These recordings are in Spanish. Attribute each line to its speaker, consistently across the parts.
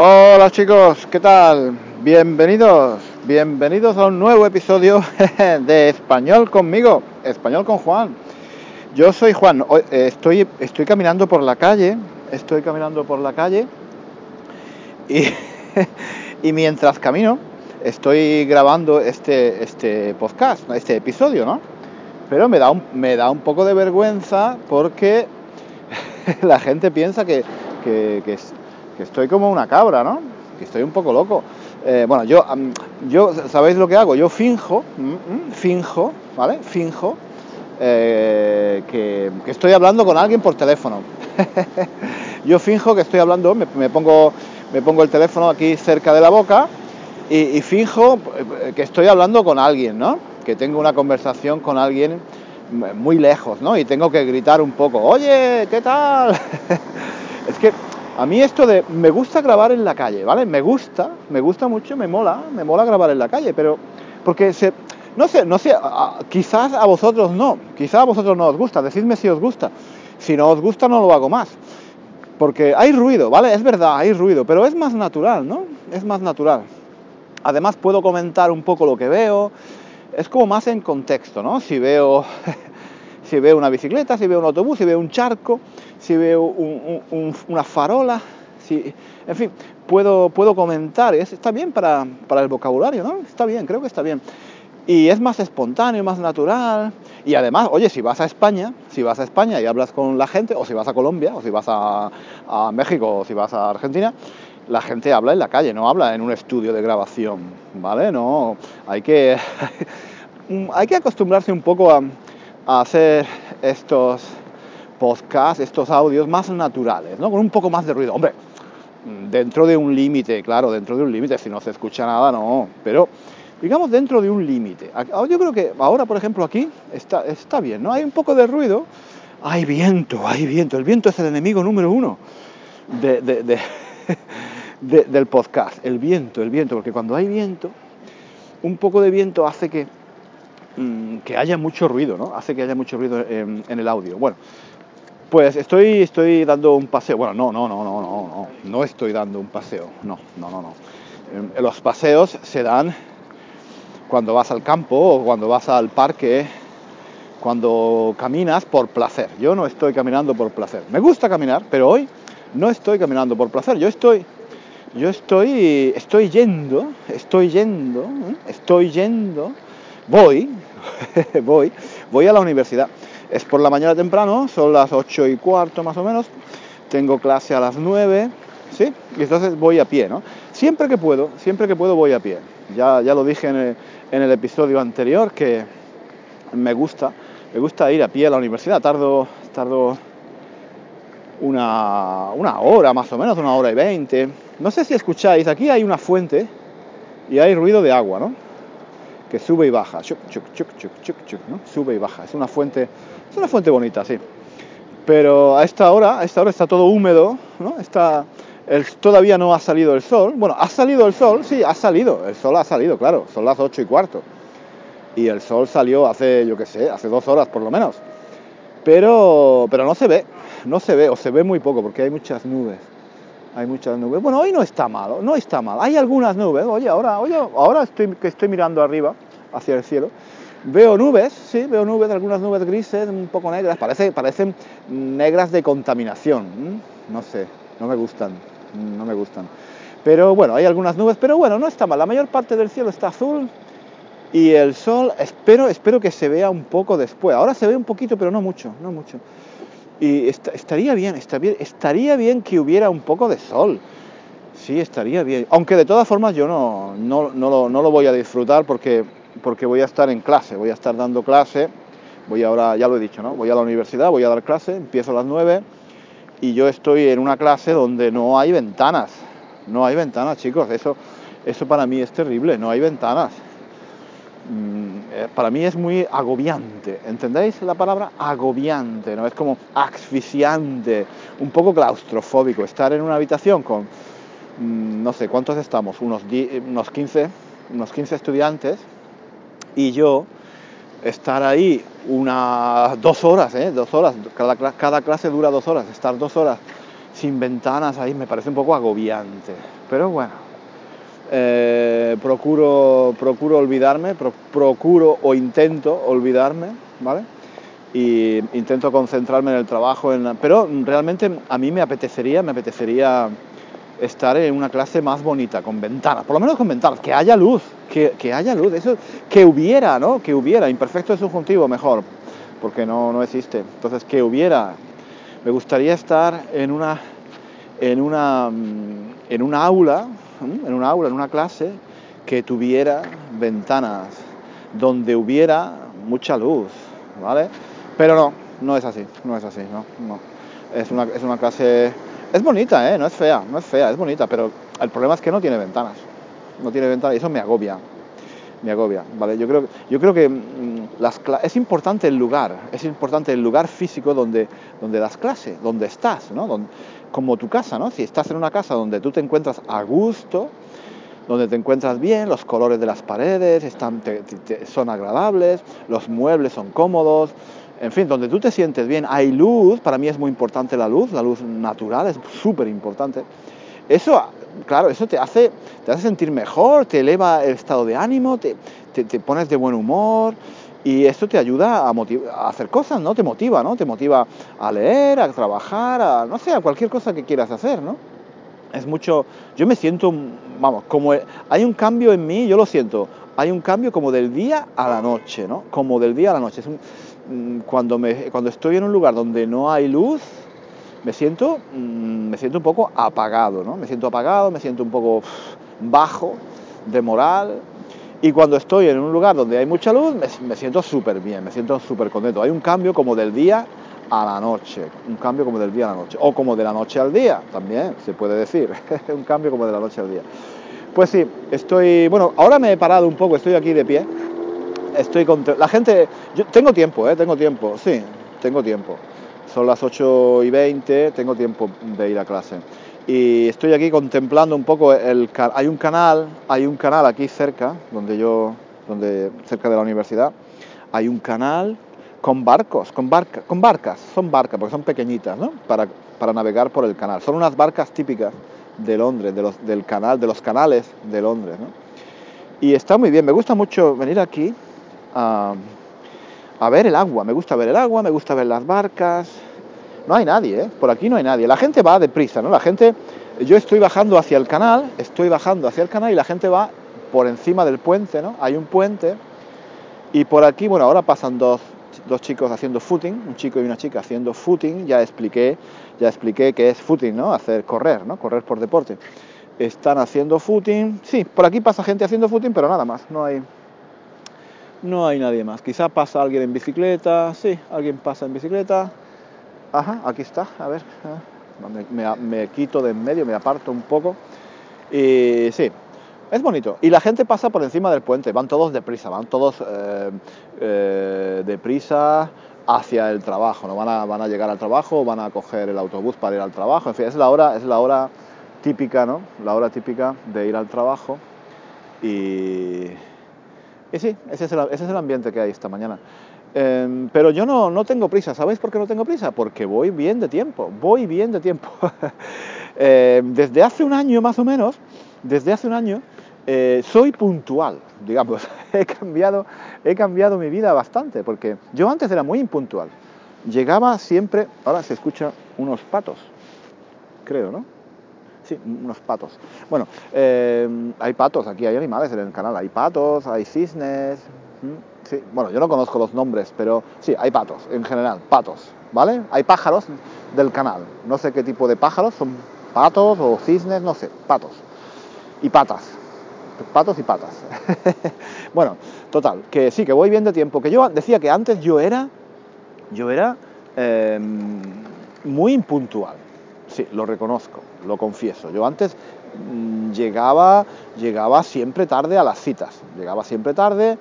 Speaker 1: Hola chicos, ¿qué tal? Bienvenidos, bienvenidos a un nuevo episodio de Español conmigo, Español con Juan. Yo soy Juan, eh, estoy, estoy caminando por la calle, estoy caminando por la calle y, y mientras camino estoy grabando este, este podcast, este episodio, ¿no? Pero me da un, me da un poco de vergüenza porque la gente piensa que, que, que, que estoy como una cabra, ¿no? Que estoy un poco loco. Eh, bueno, yo, yo, ¿sabéis lo que hago? Yo finjo, mm, mm, finjo, ¿vale? Finjo eh, que, estoy hablando con alguien por teléfono. yo finjo que estoy hablando, me, pongo, me pongo el teléfono aquí cerca de la boca y, y finjo que estoy hablando con alguien, ¿no? Que tengo una conversación con alguien muy lejos, ¿no? Y tengo que gritar un poco, oye, ¿qué tal? es que a mí esto de me gusta grabar en la calle, ¿vale? Me gusta, me gusta mucho, me mola, me mola grabar en la calle, pero porque se, no sé, no sé, quizás a vosotros no, quizás a vosotros no os gusta, decidme si os gusta. Si no os gusta no lo hago más. Porque hay ruido, ¿vale? Es verdad, hay ruido, pero es más natural, ¿no? Es más natural. Además puedo comentar un poco lo que veo, es como más en contexto, ¿no? Si veo si veo una bicicleta, si veo un autobús, si veo un charco, si veo un, un, una farola, si, en fin, puedo, puedo comentar, es, está bien para, para, el vocabulario, ¿no? Está bien, creo que está bien. Y es más espontáneo, más natural. Y además, oye, si vas a España, si vas a España y hablas con la gente, o si vas a Colombia, o si vas a, a México, o si vas a Argentina, la gente habla en la calle, no habla en un estudio de grabación, ¿vale? No, hay que, hay que acostumbrarse un poco a, a hacer estos podcasts, estos audios más naturales, ¿no? Con un poco más de ruido. Hombre, dentro de un límite, claro, dentro de un límite, si no se escucha nada, no, pero digamos dentro de un límite. Yo creo que ahora, por ejemplo, aquí está, está bien, ¿no? Hay un poco de ruido, hay viento, hay viento, el viento es el enemigo número uno de, de, de, del podcast, el viento, el viento, porque cuando hay viento, un poco de viento hace que Mm, que haya mucho ruido, ¿no? Hace que haya mucho ruido en, el audio. Bueno, pues estoy, estoy dando un paseo. Bueno, no, no, no, no, no, no, no estoy dando un paseo. No, no, no, no. Los paseos se dan cuando vas al campo o cuando vas al parque, cuando caminas por placer. Yo no estoy caminando por placer. Me gusta caminar, pero hoy no estoy caminando por placer. Yo estoy, yo estoy, estoy yendo, estoy yendo, ¿eh? estoy yendo, voy, voy, voy a la universidad. Es por la mañana temprano, son las 8 y cuarto más o menos, tengo clase a las 9, ¿sí? Y entonces voy a pie, ¿no? Siempre que puedo, siempre que puedo voy a pie. Ya, ya lo dije en el, en el episodio anterior que me gusta, me gusta ir a pie a la universidad, tardo, tardo una, una hora más o menos, una hora y veinte. No sé si escucháis, aquí hay una fuente y hay ruido de agua, ¿no? Que sube y baja, chuc, chuc, chuc, chuc, chuc, ¿no? sube y baja. Es una fuente, es una fuente bonita, sí. Pero a esta hora, a esta hora está todo húmedo, ¿no? Está, el, todavía no ha salido el sol. Bueno, ha salido el sol, sí, ha salido. El sol ha salido, claro. Son las ocho y cuarto. Y el sol salió hace, yo qué sé, hace dos horas por lo menos. Pero, pero no se ve, no se ve, o se ve muy poco porque hay muchas nubes hay muchas nubes. Bueno, hoy no está mal, no está mal. Hay algunas nubes. Oye, ahora, oye, ahora estoy, que estoy mirando arriba, hacia el cielo, veo nubes, sí, veo nubes, algunas nubes grises, un poco negras. Parece, parecen negras de contaminación. No sé, no me gustan, no me gustan. Pero bueno, hay algunas nubes, pero bueno, no está mal. La mayor parte del cielo está azul y el sol, espero, espero que se vea un poco después. Ahora se ve un poquito, pero no mucho, no mucho. Y est estaría bien, estaría bien, estaría bien que hubiera un poco de sol. Sí, estaría bien. Aunque de todas formas yo no, no, no, lo, no lo voy a disfrutar porque, porque voy a estar en clase, voy a estar dando clase. Voy ahora, ya lo he dicho, ¿no? Voy a la universidad, voy a dar clase, empiezo a las 9 y yo estoy en una clase donde no hay ventanas. No hay ventanas, chicos. Eso, eso para mí es terrible, no hay ventanas. Para mí es muy agobiante. ¿Entendéis la palabra agobiante? ¿no? Es como asfixiante, un poco claustrofóbico. Estar en una habitación con, mm, no sé, ¿cuántos estamos? Unos, unos, 15, unos 15 estudiantes y yo estar ahí unas dos horas, ¿eh? dos horas, cada, cada clase dura dos horas, estar dos horas sin ventanas ahí me parece un poco agobiante. Pero bueno, eh, procuro, procuro olvidarme, procuro o intento olvidarme, ¿vale? Y intento concentrarme en el trabajo, en pero realmente a mí me apetecería, me apetecería estar en una clase más bonita, con ventanas, por lo menos con ventanas, que haya luz, que, que haya luz, eso, que hubiera, ¿no? Que hubiera, imperfecto es subjuntivo mejor, porque no, no existe. Entonces, que hubiera, me gustaría estar en una, en una, mm, en una aula, en una aula, en una clase, que tuviera ventanas, donde hubiera mucha luz, ¿vale? Pero no, no es así, no es así, no, no. Es una, es una clase, es bonita, ¿eh? No es fea, no es fea, es bonita, pero el problema es que no tiene ventanas, no tiene ventanas y eso me agobia, me agobia, ¿vale? Yo creo, yo creo que mm, las, es importante el lugar, es importante el lugar físico donde, donde das clase, donde estás, ¿no? como tu casa, ¿no? Si estás en una casa donde tú te encuentras a gusto, donde te encuentras bien, los colores de las paredes están, son agradables, los muebles son cómodos, en fin, donde tú te sientes bien, hay luz, para mí es muy importante la luz, la luz natural es súper importante. Eso, claro, eso te hace, te hace sentir mejor, te eleva el estado de ánimo, te, te, pones de buen humor y esto te ayuda a, a, hacer cosas, ¿no? Te motiva, ¿no? Te motiva a leer, a trabajar, a, no sé, a cualquier cosa que quieras hacer, ¿no? Es mucho, yo me siento, vamos, como hay un cambio en mí, yo lo siento, hay un cambio como del día a la noche, ¿no? Como del día a la noche. Es mm, cuando, me, cuando estoy en un lugar donde no hay luz, me siento, mm, me siento un poco apagado, ¿no? Me siento apagado, me siento un poco bajo de moral. Y cuando estoy en un lugar donde hay mucha luz, me, siento súper bien, me siento súper contento. Hay un cambio como del día a la noche, un cambio como del día a la noche, o como de la noche al día, también se puede decir, un cambio como de la noche al día. Pues sí, estoy, bueno, ahora me he parado un poco, estoy aquí de pie, estoy con... La gente, yo tengo tiempo, ¿eh? Tengo tiempo, sí, tengo tiempo son las 8 y 20, tengo tiempo de ir a clase. Y estoy aquí contemplando un poco el hay un canal, hay un canal aquí cerca, donde yo, donde cerca de la universidad, hay un canal con barcos, con, barca, con barcas, son barcas porque son pequeñitas, ¿no? Para, para navegar por el canal. Son unas barcas típicas de Londres, de los, del canal, de los canales de Londres, ¿no? Y está muy bien, me gusta mucho venir aquí a, a ver el agua. Me gusta ver el agua, me gusta ver las barcas. No hay nadie, ¿eh? Por aquí no hay nadie. La gente va deprisa, ¿no? La gente... Yo estoy bajando hacia el canal, estoy bajando hacia el canal y la gente va por encima del puente, ¿no? Hay un puente y por aquí, bueno, ahora pasan dos, dos chicos haciendo footing, un chico y una chica haciendo footing, ya expliqué, ya expliqué qué es footing, ¿no? Hacer correr, ¿no? Correr por deporte. Están haciendo footing, sí, por aquí pasa gente haciendo footing, pero nada más, no hay, no hay nadie más. Quizá pasa alguien en bicicleta, sí, alguien pasa en bicicleta. Ajá, aquí está, a ver. Ah, me, quito de en medio, me aparto un poco. Y sí, es bonito. Y la gente pasa por encima del puente, van todos deprisa, van todos eh, eh, deprisa hacia el trabajo, ¿no? Van a, llegar al trabajo, van a coger el autobús para ir al trabajo, en fin, es la hora, es la hora típica, ¿no? La hora típica de ir al trabajo y, y sí, ese es, el, ambiente que hay esta mañana. Em, pero yo no, no, tengo prisa. ¿Sabéis por qué no tengo prisa? Porque voy bien de tiempo. Voy bien de tiempo. Em, desde hace un año más o menos, desde hace un año, eh, soy puntual, digamos. he, cambiado, he cambiado mi vida bastante, porque yo antes era muy impuntual. Llegaba siempre, ahora se escucha unos patos, creo, ¿no? Sí, unos patos. Bueno, eh, hay patos, aquí hay animales en el canal, hay patos, hay cisnes. Bueno, yo no conozco los nombres, pero sí, hay patos, en general, patos, ¿vale? Hay pájaros del canal, no sé qué tipo de pájaros, son patos o cisnes, no sé, patos. Y patas, patos y patas. bueno, total, que sí, que voy bien de tiempo, que yo decía que antes yo era, yo era em, muy impuntual, sí, lo reconozco, lo confieso. Yo antes mm, llegaba, llegaba siempre tarde a las citas, llegaba siempre tarde,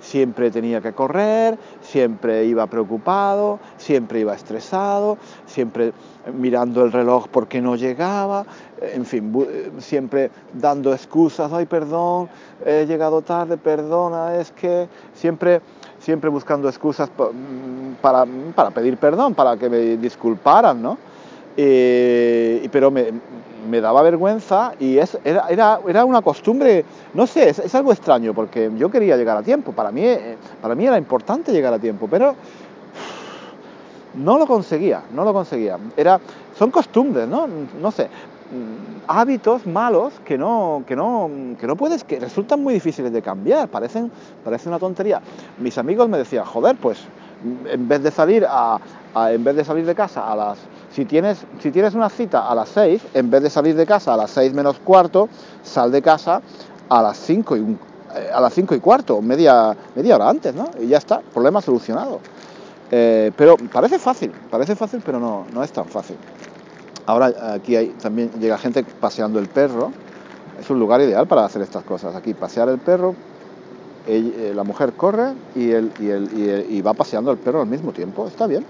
Speaker 1: siempre tenía que correr, siempre iba preocupado, siempre iba estresado, siempre mirando el reloj porque no llegaba, en fin, siempre dando excusas, ay perdón, he llegado tarde, perdona, es que siempre siempre buscando excusas mm, para, para pedir perdón, para que me disculparan, ¿no? Pero me, daba vergüenza y es, era, era, una costumbre, no sé, es, algo extraño porque yo quería llegar a tiempo, para mí, para mí era importante llegar a tiempo, pero no lo conseguía, no lo conseguía. Era, son costumbres, ¿no? No sé, mm, hábitos malos que no, que no, que no puedes, que resultan muy difíciles de cambiar, parecen, parece una tontería. Mis amigos me decían, joder, pues en vez de salir a, en vez de salir de casa a las si tienes, una cita a las 6, en vez de salir de casa a las 6 menos cuarto, sal de casa a las 5 y, eh, a las 5 y cuarto, media, hora antes, ¿no? Y ya está, problema solucionado. Eh, pero parece fácil, parece fácil, pero no, es tan fácil. Ahora aquí hay, también llega gente paseando el perro. Es un lugar ideal para hacer estas cosas. Aquí pasear el perro, eh, la mujer corre y, va paseando el perro al mismo tiempo. Está bien.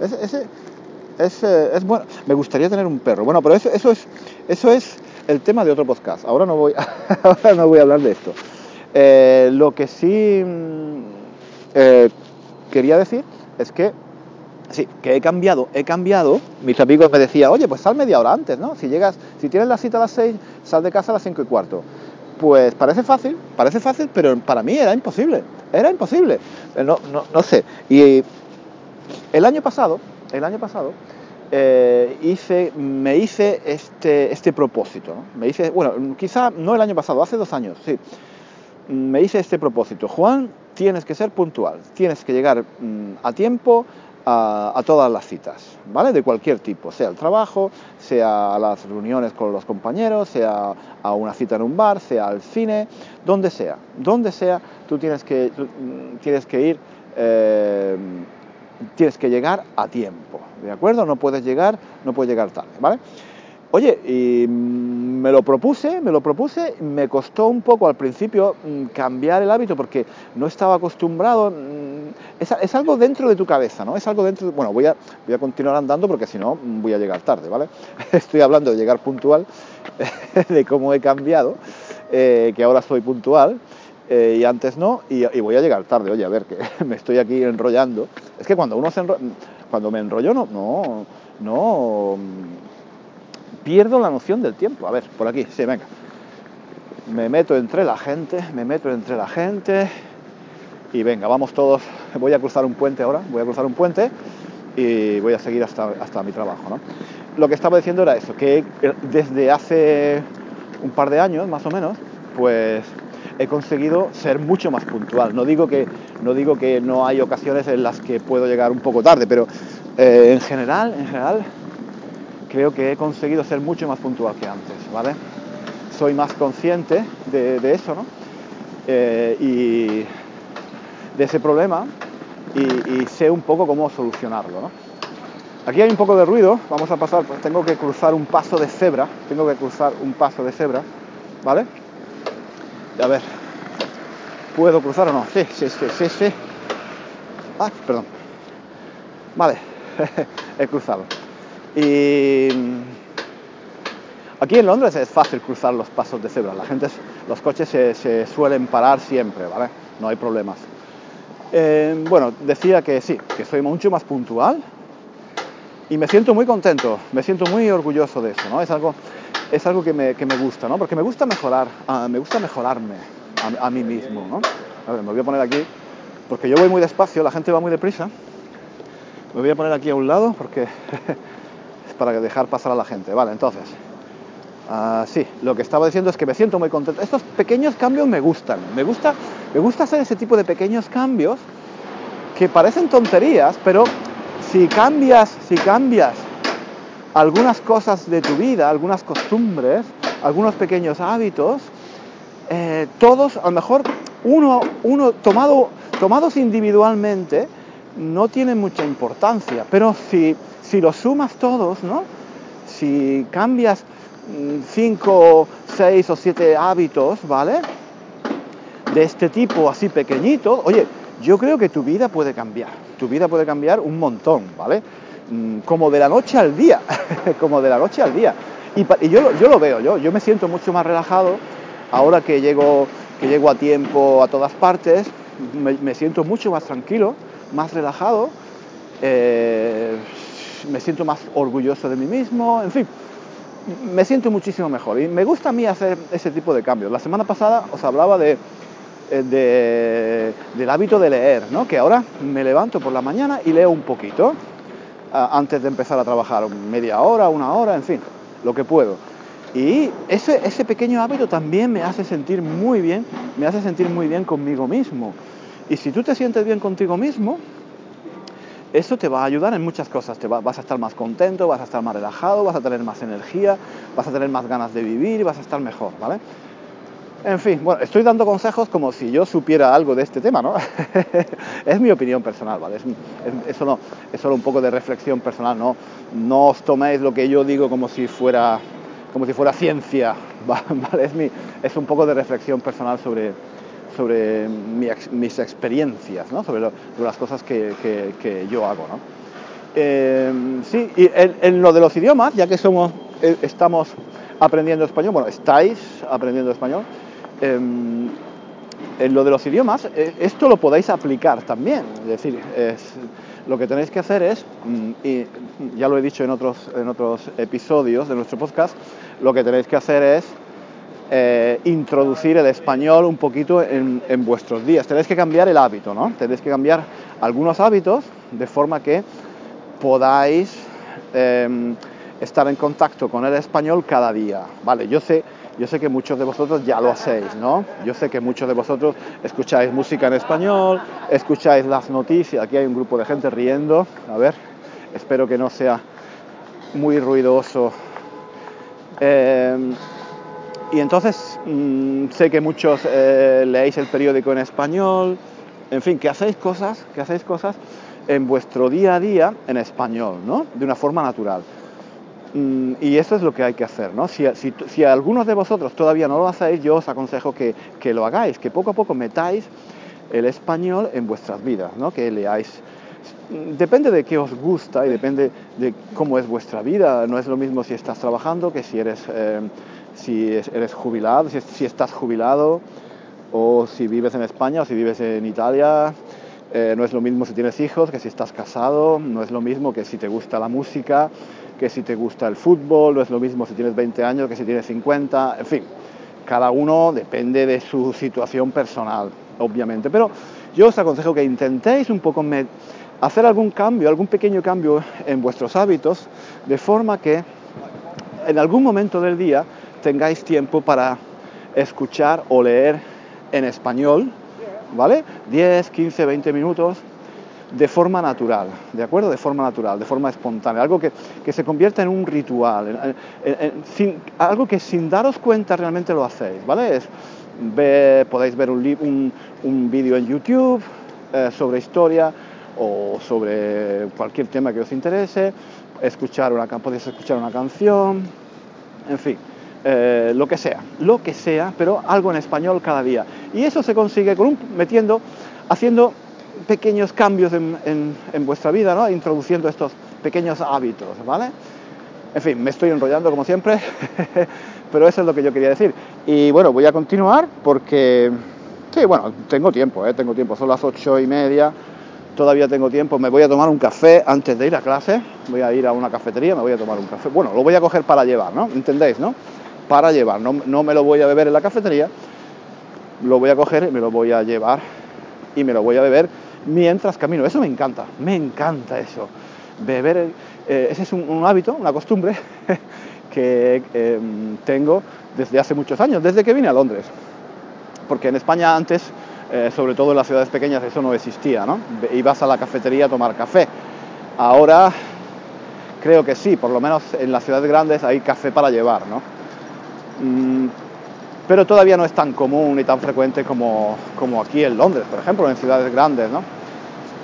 Speaker 1: Ese, es, bueno. Me gustaría tener un perro. Bueno, pero eso, eso, es, eso es el tema de otro podcast. Ahora no voy, ahora no voy a hablar de esto. Eh, lo que sí mm, quería decir es que Sí, que he cambiado, he cambiado. Mis amigos me decían, oye, pues sal media hora antes, ¿no? Si llegas, si tienes la cita a las 6, sal de casa a las 5 y cuarto. Pues parece fácil, parece fácil, pero para mí era imposible, era imposible. Eh, no, no, no sé. Y el año pasado, el año pasado, eh, me hice este, este propósito. Me hice, bueno, quizá no el año pasado, hace dos años, sí. Me hice este propósito. Juan, tienes que ser puntual, tienes que llegar mm, a tiempo a, todas las citas, ¿vale? De cualquier tipo, sea el trabajo, sea las reuniones con los compañeros, sea a una cita en un bar, sea al cine, donde sea, donde sea, tú tienes que, mm, tienes que ir, eh, tienes que llegar a tiempo, ¿de acuerdo? No puedes llegar, no puedes llegar tarde, ¿vale? Oye, y me lo propuse, me lo propuse, me costó un poco al principio mm, cambiar el hábito porque no estaba acostumbrado, mm, es, algo dentro de tu cabeza, ¿no? Es algo dentro, bueno, voy a, voy a continuar andando porque si no mm, voy a llegar tarde, ¿vale? Estoy hablando de llegar puntual, de cómo he cambiado, eh, que ahora soy puntual. Eh, y antes no, y, voy a llegar tarde, oye, a ver, que me estoy aquí enrollando. Es que cuando uno se cuando me enrollo, no, no, no, pierdo la noción del tiempo. A ver, por aquí, sí, venga. Me meto entre la gente, me meto entre la gente y venga, vamos todos. Voy a cruzar un puente ahora, voy a cruzar un puente y voy a seguir hasta, hasta mi trabajo. ¿no? Lo que estaba diciendo era eso, que desde hace un par de años, más o menos, pues he conseguido ser mucho más puntual. No digo que no, digo que no hay ocasiones en las que puedo llegar un poco tarde, pero eh, en general, en general creo que he conseguido ser mucho más puntual que antes, ¿vale? Soy más consciente de, eso, ¿no? Eh, y de ese problema y, sé un poco cómo solucionarlo, ¿no? Aquí hay un poco de ruido, vamos a pasar, pues tengo que cruzar un paso de cebra, tengo que cruzar un paso de cebra, ¿vale? A ver, ¿puedo cruzar o no? Sí, sí, sí, sí, sí. Ah, perdón. Vale, he cruzado. Y aquí en Londres es fácil cruzar los pasos de cebra. La gente, los coches se, suelen parar siempre, ¿vale? No hay problemas. Eh, bueno, decía que sí, que soy mucho más puntual y me siento muy contento, me siento muy orgulloso de eso, ¿no? Es algo, es algo que, me, gusta, ¿no? Porque me gusta mejorar, ah, me gusta mejorarme a, a, mí mismo, ¿no? Me voy a poner aquí, porque yo voy muy despacio, la gente va muy deprisa. Me voy a poner aquí a un lado porque para dejar pasar a la gente. Vale, entonces, uh, sí, lo que estaba diciendo es que me siento muy contento. Estos pequeños cambios me gustan. Me gusta, me gusta hacer ese tipo de pequeños cambios que parecen tonterías, pero si cambias, si cambias algunas cosas de tu vida, algunas costumbres, algunos pequeños hábitos, eh, todos, a lo mejor uno, uno tomado, tomados individualmente, no tienen mucha importancia, pero si si los sumas todos, ¿no? Si cambias 5, mm, 6 o 7 hábitos, ¿vale? De este tipo así pequeñito, oye, yo creo que tu vida puede cambiar. Tu vida puede cambiar un montón, ¿vale? Mm, como de la noche al día, como de la noche al día. Y, yo, yo, lo veo, yo, yo me siento mucho más relajado ahora que llego, que llego a tiempo a todas partes, me, siento mucho más tranquilo, más relajado. Eh, me siento más orgulloso de mí mismo, en fin, me siento muchísimo mejor. Y me gusta a mí hacer ese tipo de cambios. La semana pasada os hablaba eh, del hábito de leer, ¿no? que ahora me levanto por la mañana y leo un poquito antes de empezar a trabajar, media hora, una hora, en fin, lo que puedo. Y ese, ese pequeño hábito también me hace sentir muy bien, me hace sentir muy bien conmigo mismo. Y si tú te sientes bien contigo mismo, eso te va a ayudar en muchas cosas. Te vas a estar más contento, vas a estar más relajado, vas a tener más energía, vas a tener más ganas de vivir vas a estar mejor, ¿vale? En fin, bueno, estoy dando consejos como si yo supiera algo de este tema, ¿no? es mi opinión personal, ¿vale? Es, solo, es, solo, un poco de reflexión personal, ¿no? No os toméis lo que yo digo como si fuera, como si fuera ciencia, ¿vale? Es, mi, es un poco de reflexión personal sobre, sobre mis experiencias, ¿no? sobre, las cosas que, que, yo hago. ¿no? Em, sí, y en, lo de los idiomas, ya que somos, eh, estamos aprendiendo español, bueno, estáis aprendiendo español, Em, en lo de los idiomas, eh, esto lo podéis aplicar también. Es decir, lo que tenéis que hacer es, mm, y ya lo he dicho en otros, en otros episodios de nuestro podcast, lo que tenéis que hacer es eh, introducir el español un poquito en, vuestros días. Tenéis que cambiar el hábito, ¿no? Tenéis que cambiar algunos hábitos de forma que podáis em, estar en contacto con el español cada día. Vale, yo sé yo sé que muchos de vosotros ya lo hacéis, ¿no? Yo sé que muchos de vosotros escucháis música en español, escucháis las noticias, aquí hay un grupo de gente riendo, a ver, espero que no sea muy ruidoso. Eh, y entonces mm, sé que muchos eh, leéis el periódico en español, en fin, que hacéis cosas, que hacéis cosas en vuestro día a día en español, ¿no? De una forma natural. Mm, y eso es lo que hay que hacer, ¿no? Si, algunos de vosotros todavía no lo hacéis, yo os aconsejo que, que, lo hagáis, que poco a poco metáis el español en vuestras vidas, ¿no? Que leáis. Depende de qué os gusta y depende de cómo es vuestra vida. No es lo mismo si estás trabajando que si eres, eh, si eres jubilado, si, si, estás jubilado o si vives en España o si vives en Italia. Eh, no es lo mismo si tienes hijos que si estás casado. No es lo mismo que si te gusta la música que si te gusta el fútbol, no es lo mismo si tienes 20 años que si tienes 50, en fin, cada uno depende de su situación personal, obviamente, pero yo os aconsejo que intentéis un poco hacer algún cambio, algún pequeño cambio en vuestros hábitos, de forma que en algún momento del día tengáis tiempo para escuchar o leer en español, ¿vale? 10, 15, 20 minutos de forma natural, ¿de acuerdo? De forma natural, de forma espontánea, algo que, se convierta en un ritual, algo que sin daros cuenta realmente lo hacéis, ¿vale? podéis ver un, un, vídeo en YouTube eh, sobre historia o sobre cualquier tema que os interese, escuchar una, podéis escuchar una canción, en fin. Eh, lo que sea, lo que sea, pero algo en español cada día. Y eso se consigue con un, metiendo, haciendo pequeños cambios en, vuestra vida, ¿no? introduciendo estos pequeños hábitos, ¿vale? En fin, me estoy enrollando como siempre, pero eso es lo que yo quería decir. Y bueno, voy a continuar porque, sí, bueno, tengo tiempo, ¿eh? tengo tiempo, son las ocho y media, todavía tengo tiempo, me voy a tomar un café antes de ir a clase, voy a ir a una cafetería, me voy a tomar un café, bueno, lo voy a coger para llevar, ¿no? ¿Entendéis, no? Para llevar, no, no me lo voy a beber en la cafetería, lo voy a coger me lo voy a llevar y me lo voy a beber mientras camino. Eso me encanta, me encanta eso. Beber, eh, ese es un, hábito, una costumbre que em, tengo desde hace muchos años, desde que vine a Londres. Porque en España antes, eh, sobre todo en las ciudades pequeñas, eso no existía, ¿no? Ibas a la cafetería a tomar café. Ahora creo que sí, por lo menos en las ciudades grandes hay café para llevar, ¿no? Mm, pero todavía no es tan común ni tan frecuente como, como aquí en Londres, por ejemplo, en ciudades grandes, ¿no?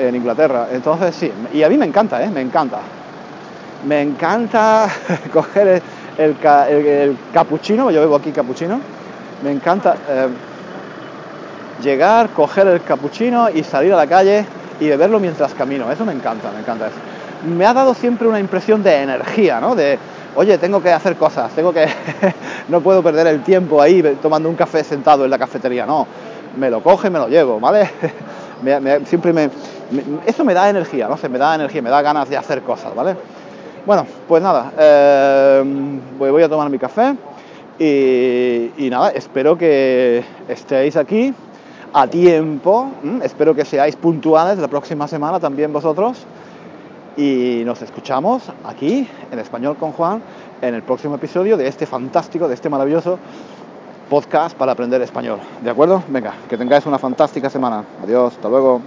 Speaker 1: En Inglaterra. Entonces sí, y a mí me encanta, ¿eh? Me encanta. Me encanta coger el, el, capuchino, yo bebo aquí capuchino, me encanta eh, llegar, coger el capuchino y salir a la calle y beberlo mientras camino, eso me encanta, me encanta eso. Me ha dado siempre una impresión de energía, ¿no? De, oye, tengo que hacer cosas, tengo que, no puedo perder el tiempo ahí tomando un café sentado en la cafetería, no, me lo coge, me lo llevo, ¿vale? siempre me, eso me da energía, no sé, me da energía, me da ganas de hacer cosas, ¿vale? Bueno, pues nada, eh, voy a tomar mi café y, y, nada, espero que estéis aquí a tiempo, espero que seáis puntuales la próxima semana también vosotros y nos escuchamos aquí en Español con Juan en el próximo episodio de este fantástico, de este maravilloso podcast para aprender español. ¿De acuerdo? Venga, que tengáis una fantástica semana. Adiós, hasta luego.